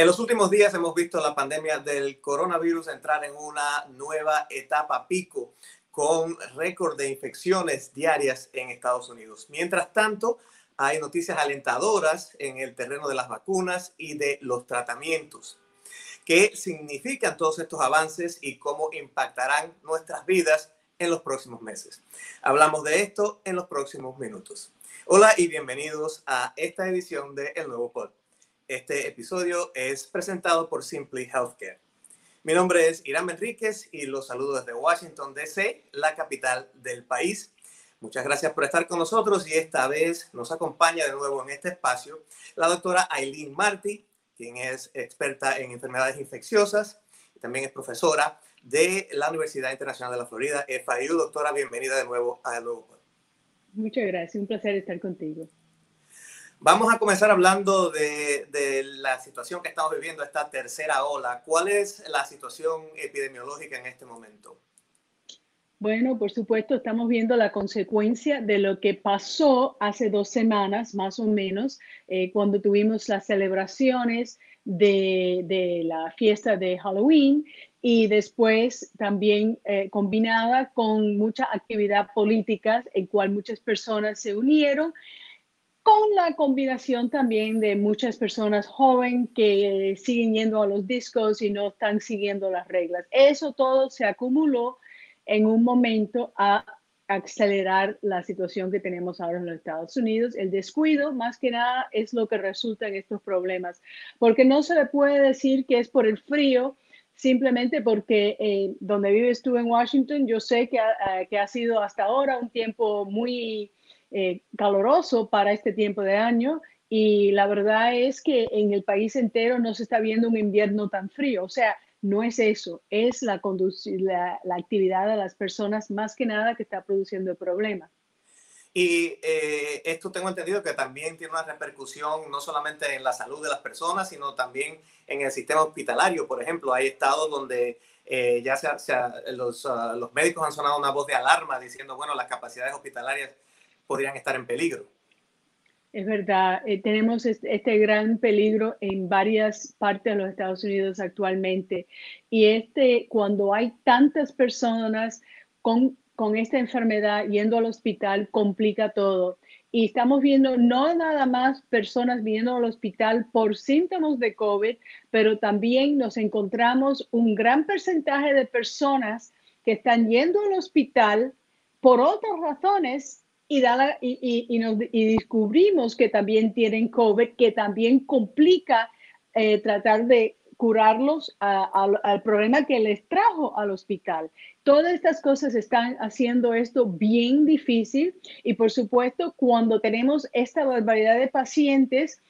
En los últimos días hemos visto la pandemia del coronavirus entrar en una nueva etapa pico con récord de infecciones diarias en Estados Unidos. Mientras tanto, hay noticias alentadoras en el terreno de las vacunas y de los tratamientos. ¿Qué significan todos estos avances y cómo impactarán nuestras vidas en los próximos meses? Hablamos de esto en los próximos minutos. Hola y bienvenidos a esta edición de El Nuevo Pod. Este episodio es presentado por Simply Healthcare. Mi nombre es Irán Enríquez y los saludo desde Washington, D.C., la capital del país. Muchas gracias por estar con nosotros y esta vez nos acompaña de nuevo en este espacio la doctora Aileen Marty, quien es experta en enfermedades infecciosas y también es profesora de la Universidad Internacional de la Florida, FIU. Doctora, bienvenida de nuevo a El Nuevo Muchas gracias, un placer estar contigo. Vamos a comenzar hablando de, de, la situación que estamos viviendo, esta tercera ola. ¿Cuál es la situación epidemiológica en este momento? Bueno, por supuesto, estamos viendo la consecuencia de lo que pasó hace dos semanas, más o menos, eh, cuando tuvimos las celebraciones de, de, la fiesta de Halloween y después también eh, combinada con mucha actividad política en cual muchas personas se unieron con la combinación también de muchas personas jóvenes que siguen yendo a los discos y no están siguiendo las reglas. Eso todo se acumuló en un momento a acelerar la situación que tenemos ahora en los Estados Unidos. El descuido, más que nada, es lo que resulta en estos problemas, porque no se le puede decir que es por el frío, simplemente porque eh, donde vives tú en Washington, yo sé que ha, que ha sido hasta ahora un tiempo muy eh, caloroso para este tiempo de año y la verdad es que en el país entero no se está viendo un invierno tan frío. O sea, no es eso, es la, la, la actividad de las personas más que nada que está produciendo el problema. Y eh, esto tengo entendido que también tiene una repercusión no solamente en la salud de las personas, sino también en el sistema hospitalario. Por ejemplo, hay estados donde eh, ya sea, los, uh, los médicos han sonado una voz de alarma diciendo, bueno, las capacidades hospitalarias podrían estar en peligro. Es verdad, eh, tenemos este, gran peligro en varias partes de los Estados Unidos actualmente. Y este, cuando hay tantas personas con, con esta enfermedad yendo al hospital, complica todo. Y estamos viendo no nada más personas viniendo al hospital por síntomas de COVID, pero también nos encontramos un gran porcentaje de personas que están yendo al hospital por otras razones y, y, y, nos, y, descubrimos que también tienen COVID, que también complica eh, tratar de curarlos al problema que les trajo al hospital. Todas estas cosas están haciendo esto bien difícil y por supuesto cuando tenemos esta barbaridad de pacientes,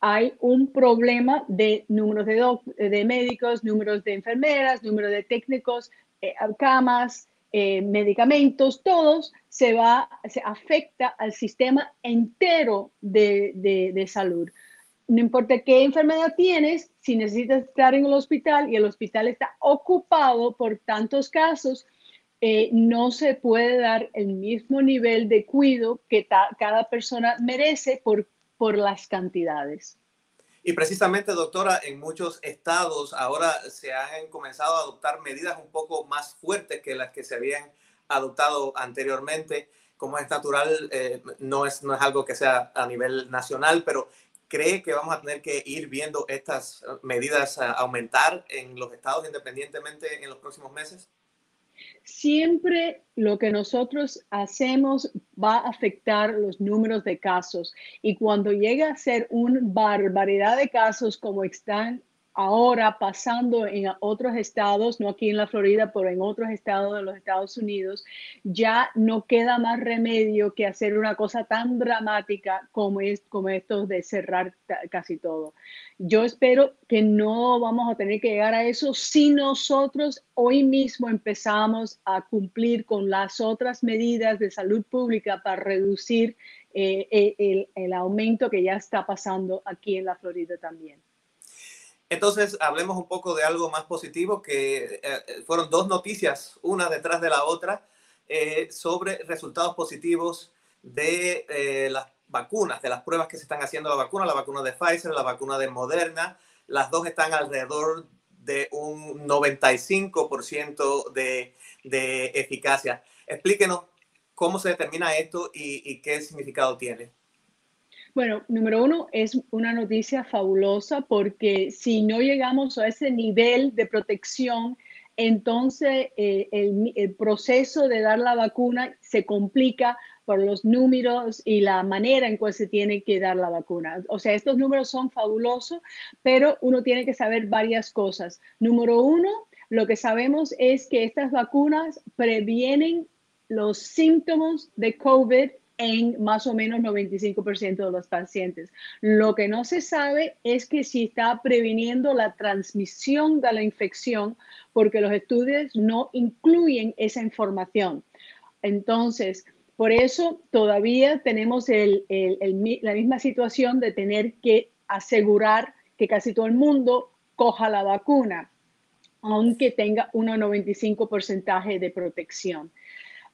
hay un problema de números de, de médicos, números de enfermeras, número de técnicos, eh, camas, eh, medicamentos, todos, se va, se afecta al sistema entero de, de, salud. No importa qué enfermedad tienes, si necesitas estar en el hospital y el hospital está ocupado por tantos casos, eh, no se puede dar el mismo nivel de cuidado que cada persona merece por, por las cantidades. Y precisamente, doctora, en muchos estados ahora se han comenzado a adoptar medidas un poco más fuertes que las que se habían adoptado anteriormente. Como es natural, eh, no, es, no es algo que sea a nivel nacional, pero ¿cree que vamos a tener que ir viendo estas medidas aumentar en los estados independientemente en los próximos meses? Siempre lo que nosotros hacemos va a afectar los números de casos. Y cuando llega a ser una barbaridad de casos como están ahora pasando en otros estados, no aquí en la Florida, pero en otros estados de los Estados Unidos, ya no queda más remedio que hacer una cosa tan dramática como, es, como esto de cerrar casi todo. Yo espero que no vamos a tener que llegar a eso si nosotros hoy mismo empezamos a cumplir con las otras medidas de salud pública para reducir eh, eh, el, el aumento que ya está pasando aquí en la Florida también. Entonces, hablemos un poco de algo más positivo, que eh, fueron dos noticias, una detrás de la otra, eh, sobre resultados positivos de eh, las vacunas, de las pruebas que se están haciendo la vacuna, la vacuna de Pfizer, la vacuna de Moderna. las dos están alrededor de un 95% de, de eficacia. Explíquenos cómo se determina esto y, qué significado tiene. Bueno, número uno, es una noticia fabulosa porque si no llegamos a ese nivel de protección, entonces eh, el, proceso de dar la vacuna se complica por los números y la manera en cual se tiene que dar la vacuna. O sea, estos números son fabulosos, pero uno tiene que saber varias cosas. Número uno, lo que sabemos es que estas vacunas previenen los síntomas de COVID en más o menos 95% de los pacientes. Lo que no se sabe es que si está previniendo la transmisión de la infección, porque los estudios no incluyen esa información. Entonces, por eso todavía tenemos la misma situación de tener que asegurar que casi todo el mundo coja la vacuna, aunque tenga un 95% de protección.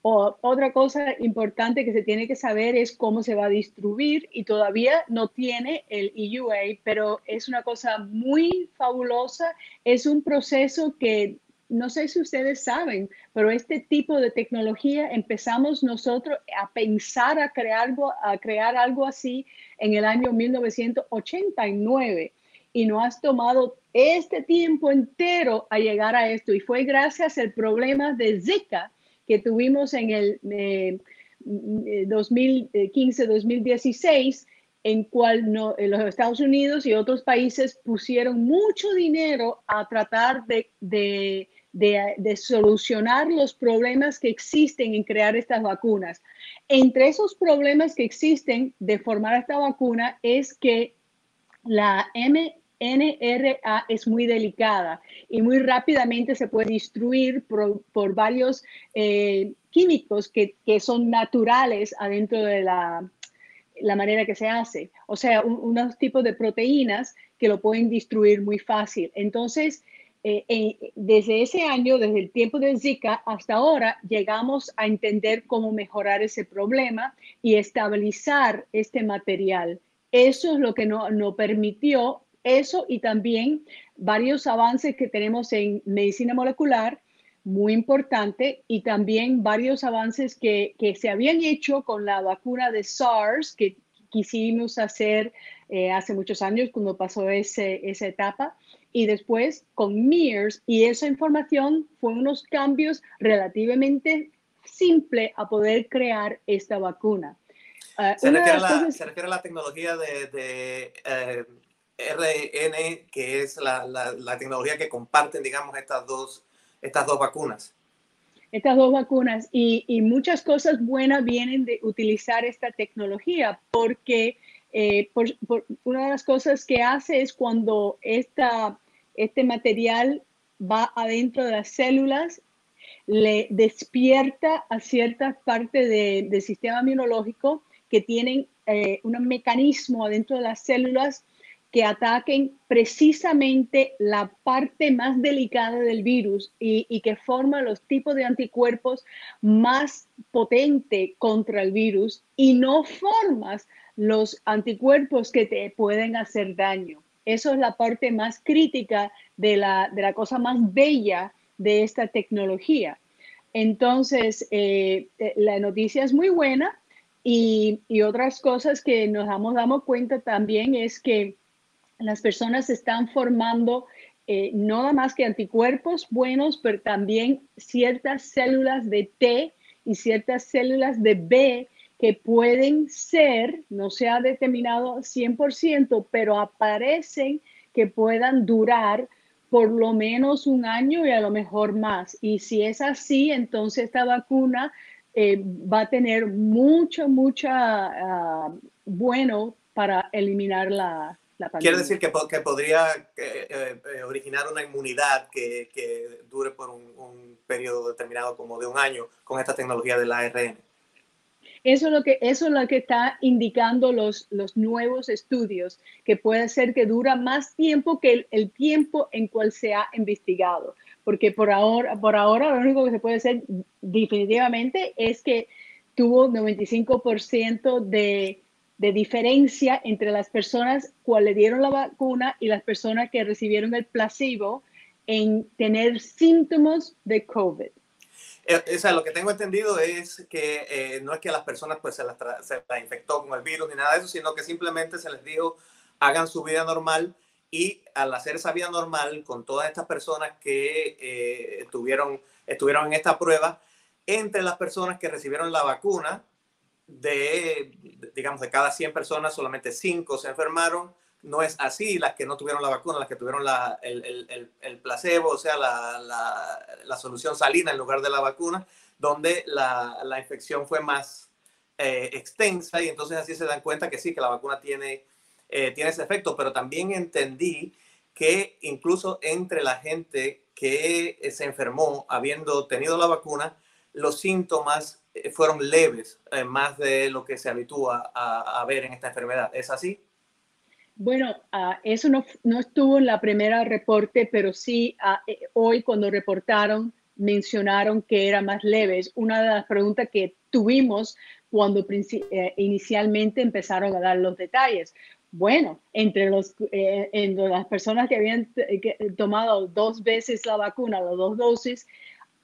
Otra cosa importante que se tiene que saber es cómo se va a distribuir y todavía no tiene el EUA, pero es una cosa muy fabulosa. Es un proceso que no sé si ustedes saben, pero este tipo de tecnología empezamos nosotros a pensar a crear algo, a crear algo así en el año 1989 y no has tomado este tiempo entero a llegar a esto y fue gracias al problema de Zika que tuvimos en el 2015-2016 eh, eh, en cual no, eh, los Estados Unidos y otros países pusieron mucho dinero a tratar de de, solucionar los problemas que existen en crear estas vacunas. Entre esos problemas que existen de formar esta vacuna es que la MNRA es muy delicada y muy rápidamente se puede destruir por, varios eh, químicos que, son naturales adentro de la, la manera que se hace. O sea, unos tipos de proteínas que lo pueden destruir muy fácil. Entonces, eh, desde ese año, desde el tiempo de Zika hasta ahora, llegamos a entender cómo mejorar ese problema y estabilizar este material. Eso es lo que nos no permitió eso y también varios avances que tenemos en medicina molecular, muy importante, y también varios avances que, que se habían hecho con la vacuna de SARS que quisimos hacer eh, hace muchos años cuando pasó ese, esa etapa y después con MERS y esa información fue unos cambios relativamente simples a poder crear esta vacuna. Uh, se, refiere la, se, refiere a la, tecnología de, de eh, RN, que es la, la, tecnología que comparten, digamos, estas dos, estas dos vacunas. Estas dos vacunas y, y muchas cosas buenas vienen de utilizar esta tecnología porque eh, por, una de las cosas que hace es cuando esta, este material va adentro de las células, le despierta a ciertas partes del sistema inmunológico que tienen eh, un mecanismo adentro de las células que ataquen precisamente la parte más delicada del virus y, y, que forma los tipos de anticuerpos más potentes contra el virus y no formas los anticuerpos que te pueden hacer daño. Eso es la parte más crítica de la, de la cosa más bella de esta tecnología. Entonces, eh, eh, la noticia es muy buena y, y, otras cosas que nos damos, damos cuenta también es que las personas están formando eh, no nada más que anticuerpos buenos, pero también ciertas células de T y ciertas células de B que pueden ser, no se ha determinado 100%, pero aparecen que puedan durar por lo menos un año y a lo mejor más. Y si es así, entonces esta vacuna eh, va a tener mucho, mucha uh, bueno para eliminar la, la pandemia. Quiere decir que, que podría eh, eh, originar una inmunidad que, que dure por un, un periodo determinado como de un año con esta tecnología del ARN. Eso es lo que, eso es lo que está indicando los, los nuevos estudios, que puede ser que dura más tiempo que el, tiempo en cual se ha investigado. Porque por ahora, por ahora lo único que se puede hacer definitivamente es que tuvo 95% de, de diferencia entre las personas que le dieron la vacuna y las personas que recibieron el placebo en tener síntomas de COVID. Eh, o sea, lo que tengo entendido es que eh, no es que a las personas pues se las, se infectó con el virus ni nada de eso, sino que simplemente se les dijo hagan su vida normal y al hacer esa vida normal con todas estas personas que eh, estuvieron, estuvieron en esta prueba, entre las personas que recibieron la vacuna, de, digamos, de cada 100 personas, solamente 5 se enfermaron. No es así, las que no tuvieron la vacuna, las que tuvieron la, el, el, el, placebo, o sea, la, la, solución salina en lugar de la vacuna, donde la, la infección fue más eh, extensa y entonces así se dan cuenta que sí, que la vacuna tiene eh, tiene ese efecto, pero también entendí que incluso entre la gente que eh, se enfermó habiendo tenido la vacuna, los síntomas fueron leves, más de lo que se habitúa a, ver en esta enfermedad. ¿Es así? Bueno, ah, eso no, no, estuvo en la primera reporte, pero sí ah, hoy cuando reportaron mencionaron que era más leves. Una de las preguntas que tuvimos cuando inicialmente empezaron a dar los detalles. Bueno, entre, los, eh, entre las personas que habían tomado dos veces la vacuna, las dos dosis,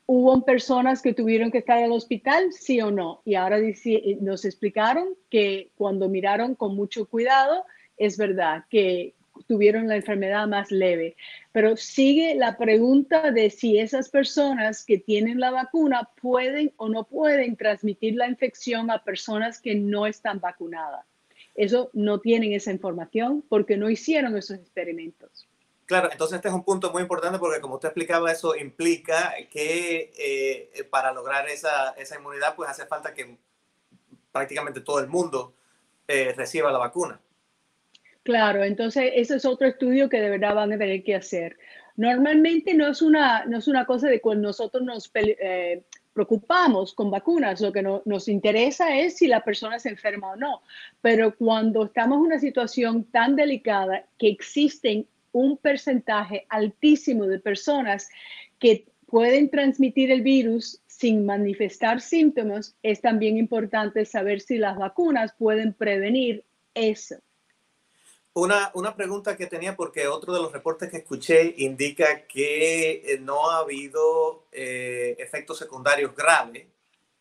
hubo personas que tuvieron que estar en el hospital, sí o no. Y ahora eh, nos explicaron que cuando miraron con mucho cuidado, es verdad que tuvieron la enfermedad más leve. Pero sigue la pregunta de si esas personas que tienen la vacuna pueden o no pueden transmitir la infección a personas que no están vacunadas. Eso no tienen esa información porque no hicieron esos experimentos. Claro, entonces este es un punto muy importante porque como usted explicaba, eso implica que eh, para lograr esa, esa, inmunidad pues hace falta que prácticamente todo el mundo eh, reciba la vacuna. Claro, entonces ese es otro estudio que de verdad van a tener que hacer. Normalmente no es una, no es una cosa de cuando nosotros nos eh, preocupamos con vacunas, lo que nos interesa es si la persona se enferma o no. Pero cuando estamos en una situación tan delicada que existen un porcentaje altísimo de personas que pueden transmitir el virus sin manifestar síntomas, es también importante saber si las vacunas pueden prevenir eso. Una, una, pregunta que tenía, porque otro de los reportes que escuché indica que eh, no ha habido eh, efectos secundarios graves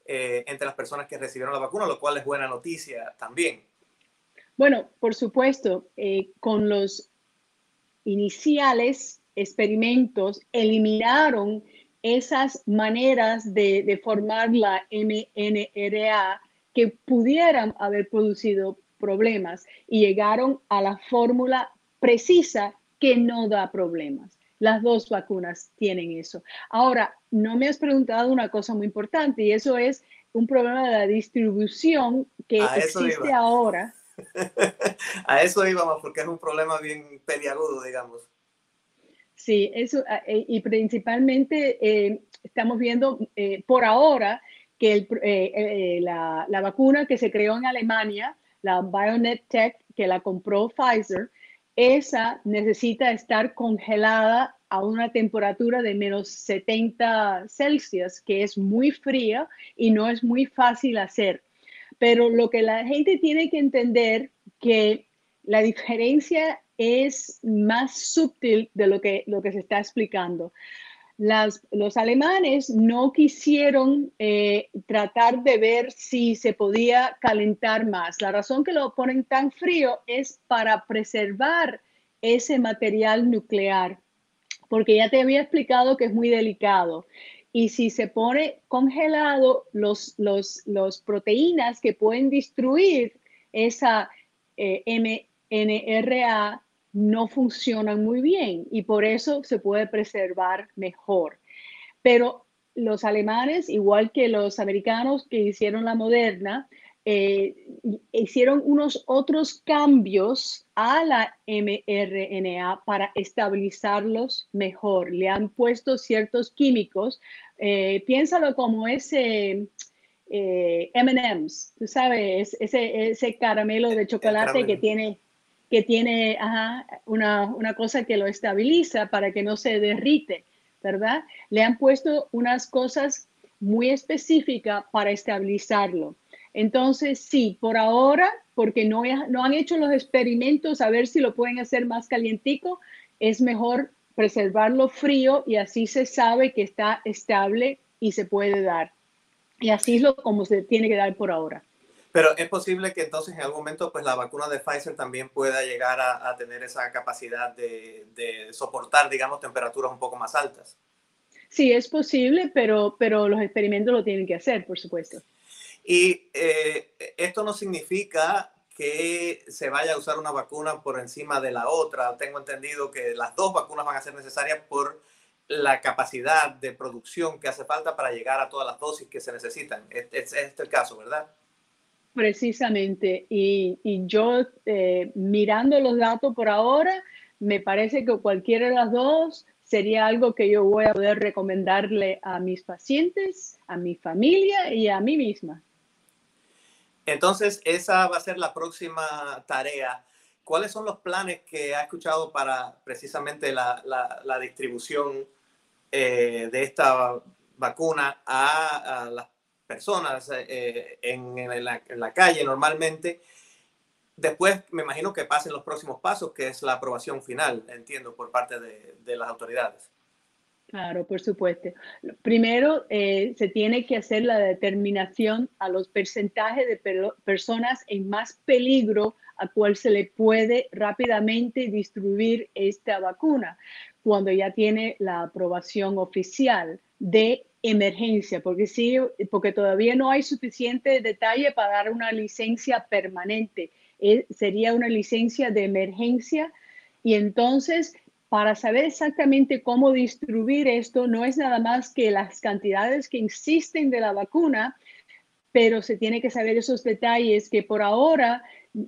eh, entre las personas que recibieron la vacuna, lo cual es buena noticia también. Bueno, por supuesto, con los iniciales experimentos eliminaron esas maneras de, de formar la mNRA que pudieran haber producido problemas y llegaron a la fórmula precisa que no da problemas. Las dos vacunas tienen eso. Ahora, no me has preguntado una cosa muy importante y eso es un problema de la distribución que existe ahora. a eso íbamos porque es un problema bien peliagudo, digamos. Sí, eso, eh, y principalmente eh, estamos viendo eh, por ahora que la, la, vacuna que se creó en Alemania la BioNTech que la compró Pfizer, esa necesita estar congelada a una temperatura de menos 70 Celsius, que es muy fría y no es muy fácil hacer. Pero lo que la gente tiene que entender que la diferencia es más sutil de lo que, lo que se está explicando los alemanes no quisieron eh, tratar de ver si se podía calentar más. La razón que lo ponen tan frío es para preservar ese material nuclear, porque ya te había explicado que es muy delicado. Y si se pone congelado, los, los, proteínas que pueden destruir esa eh, MNRA no funcionan muy bien y por eso se puede preservar mejor. Pero los alemanes, igual que los americanos que hicieron la moderna, eh, hicieron unos otros cambios a la mRNA para estabilizarlos mejor. Le han puesto ciertos químicos. Eh, piénsalo como ese eh, MMs, tú sabes, ese, ese caramelo de chocolate que tiene que tiene una, una, cosa que lo estabiliza para que no se derrite, ¿verdad? Le han puesto unas cosas muy específicas para estabilizarlo. Entonces, sí, por ahora, porque no, no han hecho los experimentos a ver si lo pueden hacer más calientico, es mejor preservarlo frío y así se sabe que está estable y se puede dar. Y así es lo como se tiene que dar por ahora. Pero es posible que entonces en algún momento pues la vacuna de Pfizer también pueda llegar a, tener esa capacidad de, soportar, digamos, temperaturas un poco más altas. Sí, es posible, pero, pero los experimentos lo tienen que hacer, por supuesto. Y eh, esto no significa que se vaya a usar una vacuna por encima de la otra. Tengo entendido que las dos vacunas van a ser necesarias por la capacidad de producción que hace falta para llegar a todas las dosis que se necesitan. Este es, es el caso, ¿verdad? Precisamente. Y, yo, eh, mirando los datos por ahora, me parece que cualquiera de las dos sería algo que yo voy a poder recomendarle a mis pacientes, a mi familia y a mí misma. Entonces, esa va a ser la próxima tarea. ¿Cuáles son los planes que ha escuchado para precisamente la, distribución eh, de esta vacuna a, las personas eh, en, la, calle normalmente. Después me imagino que pasen los próximos pasos, que es la aprobación final, entiendo, por parte de, las autoridades. Claro, por supuesto. Primero, eh, se tiene que hacer la determinación a los porcentajes de personas en más peligro a cual se le puede rápidamente distribuir esta vacuna cuando ya tiene la aprobación oficial de emergencia, porque sí, porque todavía no hay suficiente detalle para dar una licencia permanente. Eh, sería una licencia de emergencia y entonces para saber exactamente cómo distribuir esto, no es nada más que las cantidades que existen de la vacuna, pero se tiene que saber esos detalles que por ahora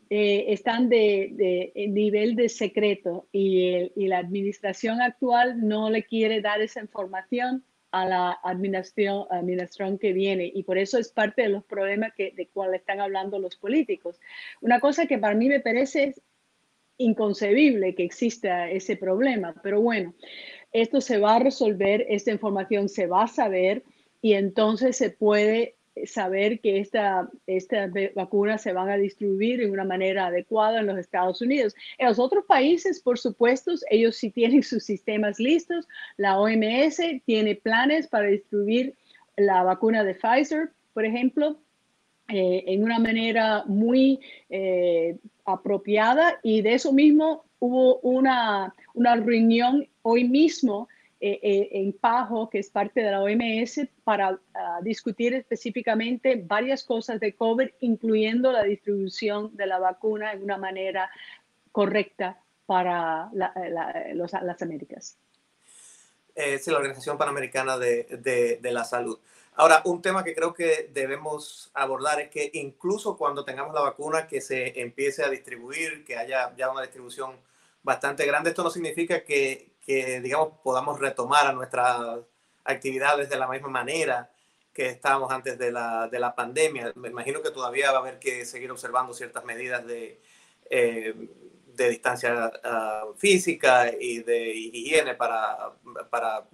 eh, están de, nivel de secreto y, la administración actual no le quiere dar esa información a la administración, administración que viene y por eso es parte de los problemas que, de cual están hablando los políticos. Una cosa que para mí me parece inconcebible que exista ese problema, pero bueno, esto se va a resolver, esta información se va a saber y entonces se puede saber que estas esta vacunas se van a distribuir de una manera adecuada en los Estados Unidos. En los otros países, por supuesto, ellos sí tienen sus sistemas listos. La OMS tiene planes para distribuir la vacuna de Pfizer, por ejemplo, eh, en una manera muy eh, apropiada y de eso mismo hubo una, una reunión hoy mismo eh, en PAJO, que es parte de la OMS, para ah, discutir específicamente varias cosas de COVID, incluyendo la distribución de la vacuna en una manera correcta para eh, las Américas. Es la Organización Panamericana de, de la Salud. Ahora, un tema que creo que debemos abordar es que incluso cuando tengamos la vacuna que se empiece a distribuir, que haya ya una distribución bastante grande, esto no significa que, digamos, podamos retomar a nuestras actividades de la misma manera que estábamos antes de la, de la pandemia. Me imagino que todavía va a haber que seguir observando ciertas medidas de, eh, de distancia ah, física y de higiene para, para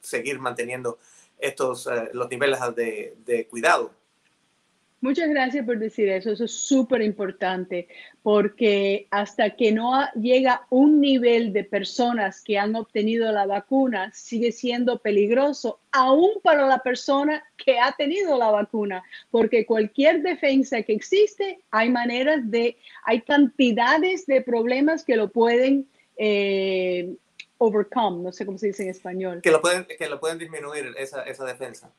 seguir manteniendo estos, eh, los niveles de, cuidado. Muchas gracias por decir eso. Eso es súper importante porque hasta que no llega un nivel de personas que han obtenido la vacuna, sigue siendo peligroso, aún para la persona que ha tenido la vacuna, porque cualquier defensa que existe, hay maneras de, hay cantidades de problemas que lo pueden eh, overcome, no sé cómo se dice en español. Que lo pueden, que lo pueden disminuir esa, esa defensa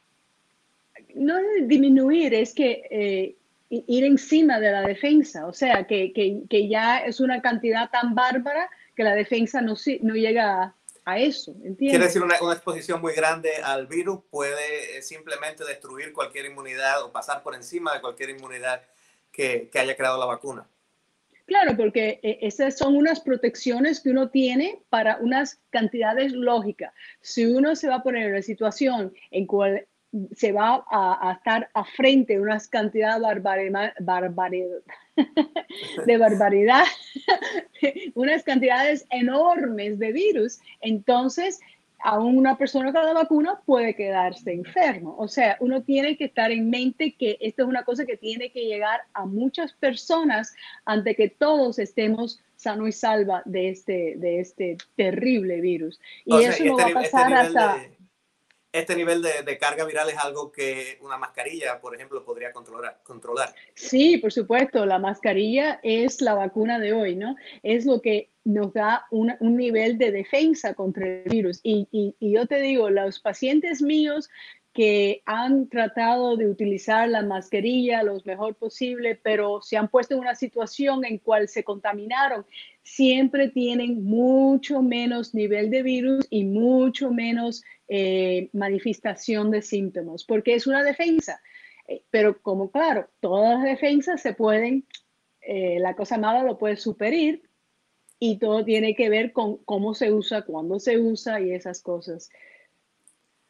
no es disminuir, es que eh, ir encima de la defensa, o sea, que, que, ya es una cantidad tan bárbara que la defensa no, no llega a, eso, ¿entiendes? Quiere decir, una, una, exposición muy grande al virus puede simplemente destruir cualquier inmunidad o pasar por encima de cualquier inmunidad que, que haya creado la vacuna. Claro, porque eh, esas son unas protecciones que uno tiene para unas cantidades lógicas. Si uno se va a poner en una situación en cual se va a, estar a frente de unas cantidades de barbaridad, unas cantidades enormes de virus, entonces a una persona con la vacuna puede quedarse enfermo. O sea, uno tiene que estar en mente que esto es una cosa que tiene que llegar a muchas personas antes que todos estemos sano y salva de este, de este terrible virus. Y eso no este va a este pasar hasta este nivel de, carga viral es algo que una mascarilla, por ejemplo, podría controlar, controlar. Sí, por supuesto, la mascarilla es la vacuna de hoy, ¿no? Es lo que nos da un nivel de defensa contra el virus. Y, y, yo te digo, los pacientes míos que han tratado de utilizar la mascarilla lo mejor posible, pero se han puesto en una situación en cual se contaminaron, siempre tienen mucho menos nivel de virus y mucho menos eh, manifestación de síntomas, porque es una defensa. Eh, pero como claro, todas las defensas se pueden, eh, la cosa mala lo puede superar y todo tiene que ver con cómo se usa, cuándo se usa y esas cosas.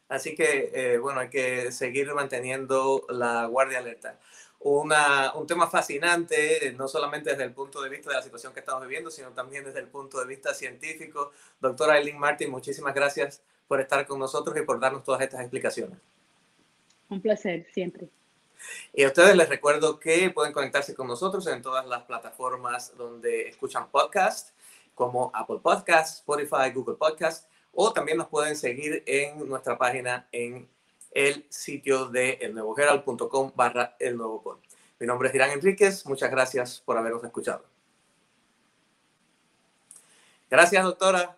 Así que, bueno, hay que seguir manteniendo la guardia alerta. Una, un tema fascinante, no solamente desde el punto de vista de la situación que estamos viviendo, sino también desde el punto de vista científico. Doctora Eileen Martin, muchísimas gracias por estar con nosotros y por darnos todas estas explicaciones. Un placer, siempre. Y a ustedes les recuerdo que pueden conectarse con nosotros en todas las plataformas donde escuchan podcasts, como Apple Podcasts, Spotify, Google Podcasts, o también nos pueden seguir en nuestra página en el sitio de elnuevoherald.com barra el nuevo Mi nombre es Irán Enríquez, muchas gracias por habernos escuchado. Gracias, doctora.